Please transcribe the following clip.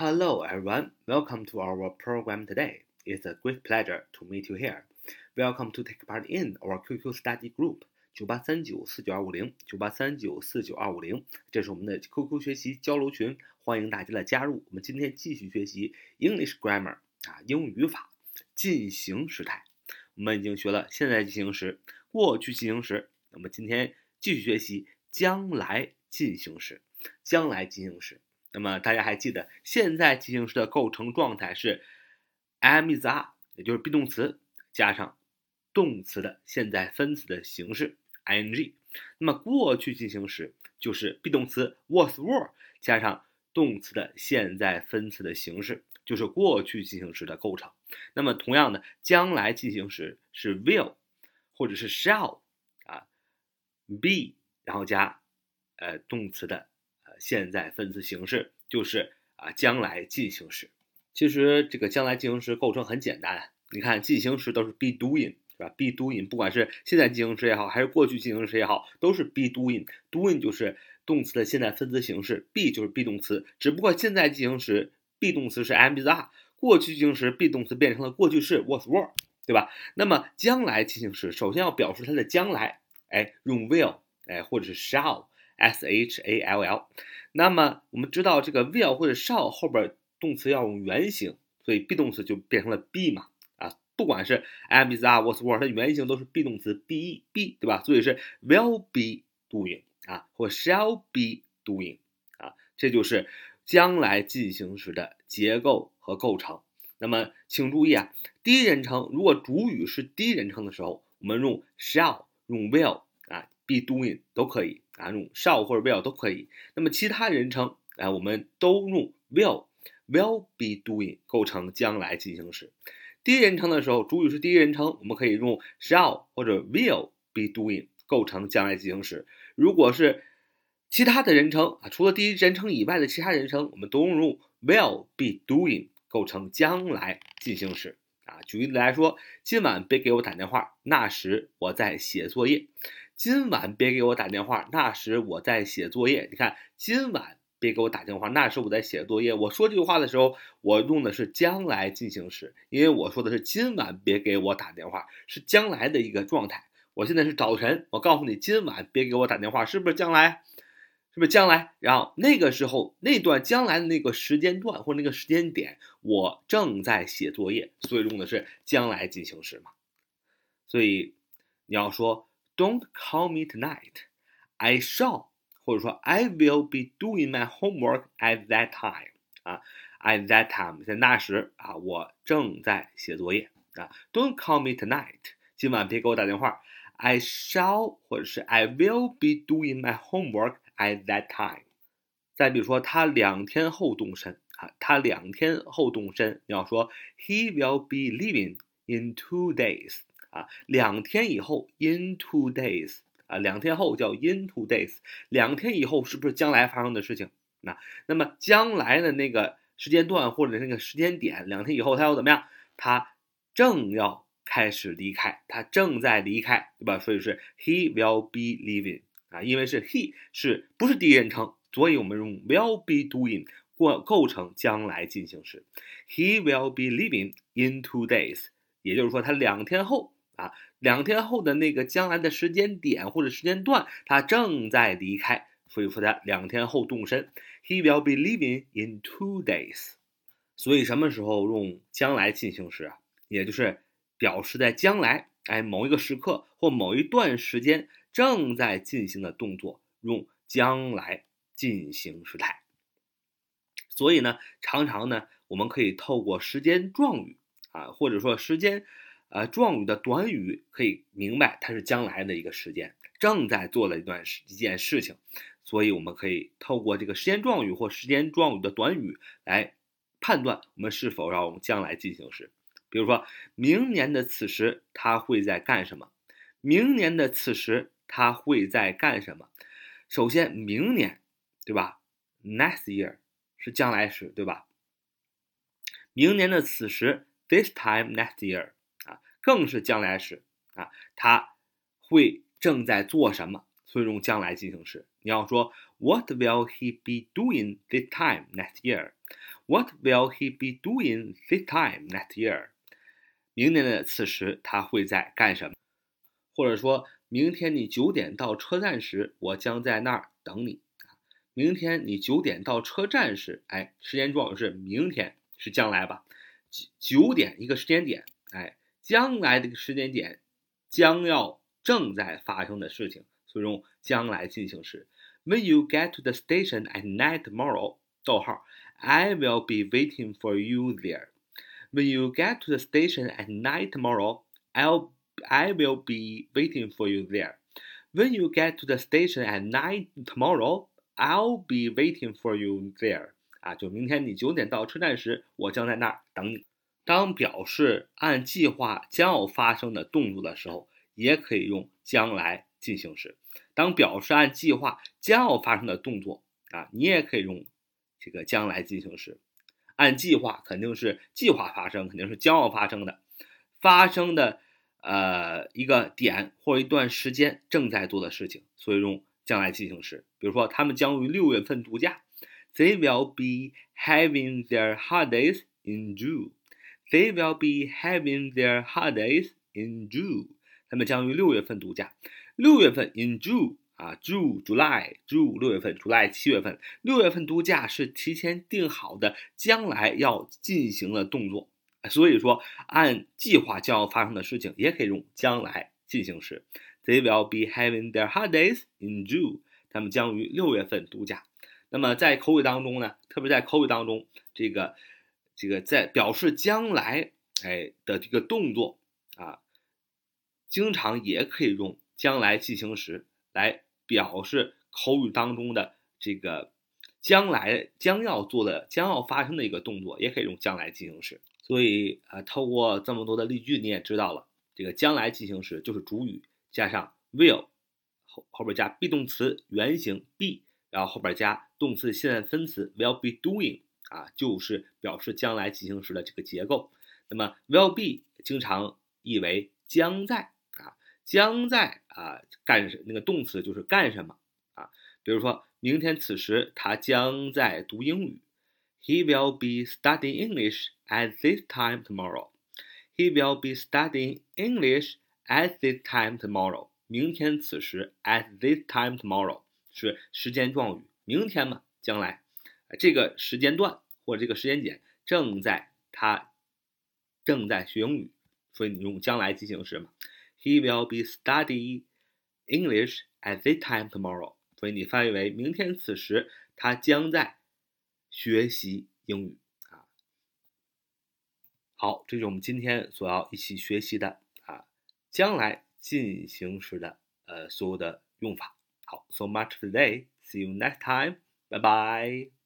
Hello, everyone. Welcome to our program today. It's a great pleasure to meet you here. Welcome to take part in our QQ study group 九八三九四九二五零九八三九四九二五零，这是我们的 QQ 学习交流群，欢迎大家的加入。我们今天继续学习 English grammar 啊，英语语法进行时态。我们已经学了现在进行时、过去进行时，那么今天继续学习将来进行时。将来进行时。那么大家还记得，现在进行时的构成状态是 am is are，也就是 be 动词加上动词的现在分词的形式 ing。那么过去进行时就是 be 动词 was were 加上动词的现在分词的形式，就是过去进行时的构成。那么同样的，将来进行时是 will 或者是 shall 啊，be 然后加呃动词的。现在分词形式就是啊，将来进行时。其实这个将来进行时构成很简单，你看进行时都是 be doing 是吧？be doing，不管是现在进行时也好，还是过去进行时也好，都是 be doing。doing 就是动词的现在分词形式，be 就是 be 动词。只不过现在进行时 be 动词是 am is are，过去进行时 be 动词变成了过去式 was were，对吧？那么将来进行时首先要表示它的将来，哎，用 will，哎，或者是 shall。S h a l l，那么我们知道这个 will 或者 shall 后边动词要用原形，所以 be 动词就变成了 be 嘛啊，不管是 am is are was were，它原形都是 be 动词 be be 对吧？所以是 will be doing 啊，或 shall be doing 啊，这就是将来进行时的结构和构成。那么请注意啊，第一人称如果主语是第一人称的时候，我们用 shall 用 will be doing 都可以。啊，用 shall 或者 will 都可以。那么其他人称，哎，我们都用 will，will be doing 构成将来进行时。第一人称的时候，主语是第一人称，我们可以用 shall 或者 will be doing 构成将来进行时。如果是其他的人称啊，除了第一人称以外的其他人称，我们都用 will be doing 构成将来进行时。啊，举例子来说，今晚别给我打电话，那时我在写作业。今晚别给我打电话，那时我在写作业。你看，今晚别给我打电话，那时我在写作业。我说这句话的时候，我用的是将来进行时，因为我说的是今晚别给我打电话，是将来的一个状态。我现在是早晨，我告诉你，今晚别给我打电话，是不是将来？是不是将来？然后那个时候那段将来的那个时间段或那个时间点，我正在写作业，所以用的是将来进行时嘛。所以你要说。Don't call me tonight. I shall，或者说 I will be doing my homework at that time 啊，at that time 在那时啊，我正在写作业啊。Don't call me tonight，今晚别给我打电话。I shall 或者是 I will be doing my homework at that time。再比如说，他两天后动身啊，他两天后动身，你要说 He will be leaving in two days。 啊，两天以后，in two days，啊，两天后叫 in two days，两天以后是不是将来发生的事情？那那么将来的那个时间段或者那个时间点，两天以后他要怎么样？他正要开始离开，他正在离开，对吧？所以是 he will be leaving，啊，因为是 he 是不是第一人称，所以我们用 will be doing 过构成将来进行时，he will be leaving in two days，也就是说他两天后。啊，两天后的那个将来的时间点或者时间段，他正在离开，所以说他两天后动身。He will be leaving in two days。所以什么时候用将来进行时啊？也就是表示在将来，哎，某一个时刻或某一段时间正在进行的动作，用将来进行时态。所以呢，常常呢，我们可以透过时间状语啊，或者说时间。呃，状语的短语可以明白它是将来的一个时间，正在做的一段事一件事情，所以我们可以透过这个时间状语或时间状语的短语来判断我们是否要用将来进行时。比如说，明年的此时他会在干什么？明年的此时他会在干什么？首先，明年，对吧？Next year 是将来时，对吧？明年的此时，This time next year。更是将来时啊，他会正在做什么？所以用将来进行时。你要说 What will he be doing this time next year? What will he be doing this time next year? 明年的此时他会在干什么？或者说明天你九点到车站时，我将在那儿等你。明天你九点到车站时，哎，时间状语是明天，是将来吧？九九点一个时间点，哎，将来这个时间点将要正在发生的事情，所以用将来进行时。When you get to the station at night tomorrow，逗号，I will be waiting for you there. When you get to the station at night tomorrow, I'll I will be waiting for you there. When you get to the station at night tomorrow. I'll be waiting for you there 啊，就明天你九点到车站时，我将在那儿等你。 当表示按计划将要发生的动作的时候，也可以用将来进行时。当表示按计划将要发生的动作啊，你也可以用这个将来进行时。按计划肯定是计划发生，肯定是将要发生的，发生的呃一个点或一段时间正在做的事情，所以用。将来进行时，比如说他们将于六月份度假，They will be having their holidays in June. They will be having their holidays in June. 他们将于六月份度假。六月份 in June 啊，June July June 六月份，July 七月份。六月份度假是提前定好的将来要进行的动作，所以说按计划将要发生的事情，也可以用将来进行时。They will be having their holidays in June. 他们将于六月份度假。那么在口语当中呢，特别在口语当中，这个这个在表示将来哎的这个动作啊，经常也可以用将来进行时来表示口语当中的这个将来将要做的、将要发生的一个动作，也可以用将来进行时。所以啊，透过这么多的例句，你也知道了，这个将来进行时就是主语。加上 will 后后边加 be 动词原形 be，然后后边加动词现在分词 will be doing 啊，就是表示将来进行时的这个结构。那么 will be 经常译为将在啊，将在啊干那个动词就是干什么啊？比如说明天此时他将在读英语，He will be studying English at this time tomorrow. He will be studying English. At this time tomorrow，明天此时。At this time tomorrow 是时间状语，明天嘛，将来，这个时间段或者这个时间点正在他正在学英语，所以你用将来进行时嘛。He will be studying English at this time tomorrow，所以你翻译为明天此时他将在学习英语啊。好，这是我们今天所要一起学习的啊。将来进行时的呃所有的用法。好，so much today. See you next time. Bye bye.